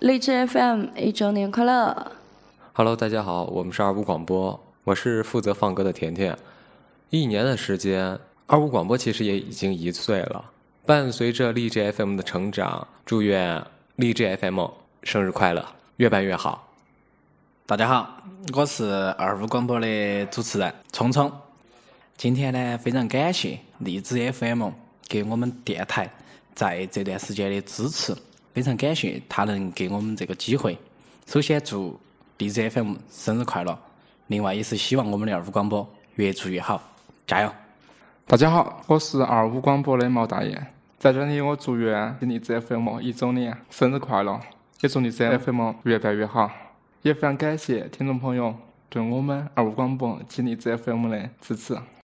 荔枝 FM 一周年快乐！Hello，大家好，我们是二五广播，我是负责放歌的甜甜。一年的时间，二五广播其实也已经一岁了。伴随着荔枝 FM 的成长，祝愿荔枝 FM 生日快乐，越办越好。大家好，我是二五广播的主持人聪聪。今天呢，非常感谢荔枝 FM 给我们电台在这段时间的支持，非常感谢他能给我们这个机会。首先祝荔枝 FM 生日快乐，另外也是希望我们的二五广播越做越好，加油！大家好，我是二五广播的毛大爷，在这里我祝愿荔枝 FM 一周年生日快乐，也祝荔枝 FM 越办越好。也非常感谢听众朋友对我们二五广播及荔枝 FM 的支持。